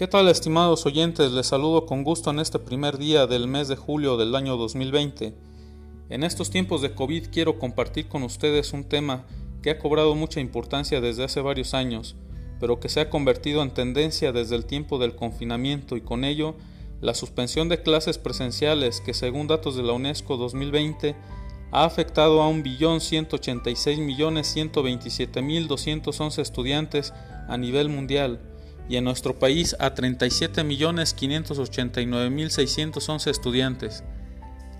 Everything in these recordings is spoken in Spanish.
¿Qué tal estimados oyentes? Les saludo con gusto en este primer día del mes de julio del año 2020. En estos tiempos de COVID quiero compartir con ustedes un tema que ha cobrado mucha importancia desde hace varios años, pero que se ha convertido en tendencia desde el tiempo del confinamiento y con ello la suspensión de clases presenciales que según datos de la UNESCO 2020 ha afectado a 1.186.127.211 estudiantes a nivel mundial y en nuestro país a 37.589.611 estudiantes.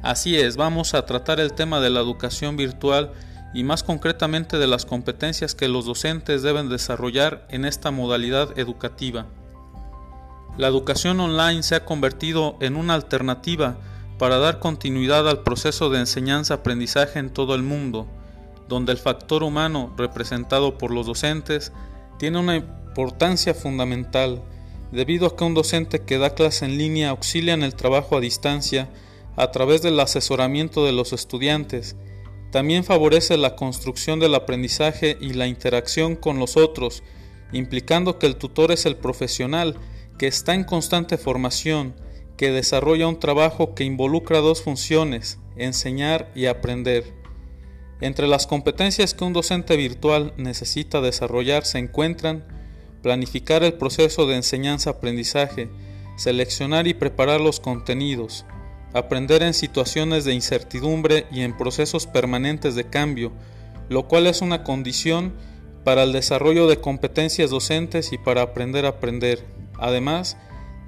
Así es, vamos a tratar el tema de la educación virtual y más concretamente de las competencias que los docentes deben desarrollar en esta modalidad educativa. La educación online se ha convertido en una alternativa para dar continuidad al proceso de enseñanza-aprendizaje en todo el mundo, donde el factor humano representado por los docentes tiene una importancia fundamental, debido a que un docente que da clase en línea auxilia en el trabajo a distancia a través del asesoramiento de los estudiantes. También favorece la construcción del aprendizaje y la interacción con los otros, implicando que el tutor es el profesional que está en constante formación, que desarrolla un trabajo que involucra dos funciones, enseñar y aprender. Entre las competencias que un docente virtual necesita desarrollar se encuentran planificar el proceso de enseñanza-aprendizaje, seleccionar y preparar los contenidos, aprender en situaciones de incertidumbre y en procesos permanentes de cambio, lo cual es una condición para el desarrollo de competencias docentes y para aprender a aprender. Además,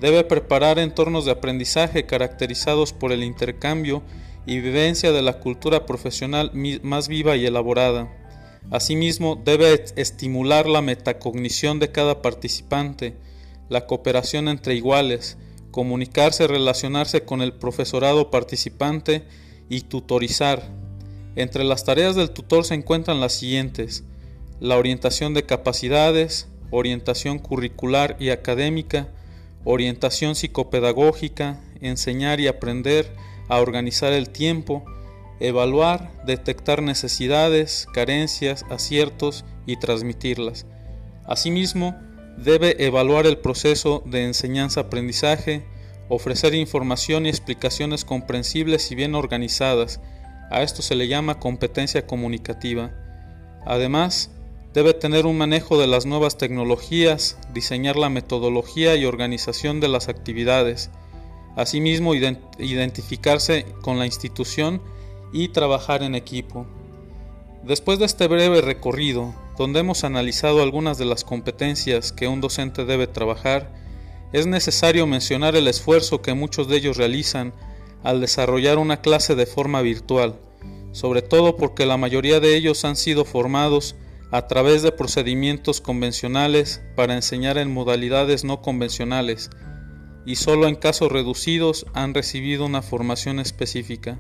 debe preparar entornos de aprendizaje caracterizados por el intercambio y vivencia de la cultura profesional más viva y elaborada. Asimismo, debe estimular la metacognición de cada participante, la cooperación entre iguales, comunicarse, relacionarse con el profesorado participante y tutorizar. Entre las tareas del tutor se encuentran las siguientes: la orientación de capacidades, orientación curricular y académica, orientación psicopedagógica, enseñar y aprender a organizar el tiempo, evaluar, detectar necesidades, carencias, aciertos y transmitirlas. Asimismo, debe evaluar el proceso de enseñanza-aprendizaje, ofrecer información y explicaciones comprensibles y bien organizadas. A esto se le llama competencia comunicativa. Además, debe tener un manejo de las nuevas tecnologías, diseñar la metodología y organización de las actividades, asimismo identificarse con la institución y trabajar en equipo. Después de este breve recorrido, donde hemos analizado algunas de las competencias que un docente debe trabajar, es necesario mencionar el esfuerzo que muchos de ellos realizan al desarrollar una clase de forma virtual, sobre todo porque la mayoría de ellos han sido formados a través de procedimientos convencionales para enseñar en modalidades no convencionales, y solo en casos reducidos han recibido una formación específica.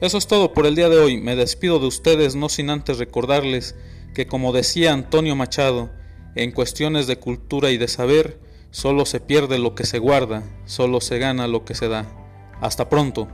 Eso es todo por el día de hoy. Me despido de ustedes no sin antes recordarles que como decía Antonio Machado, en cuestiones de cultura y de saber, solo se pierde lo que se guarda, solo se gana lo que se da. Hasta pronto.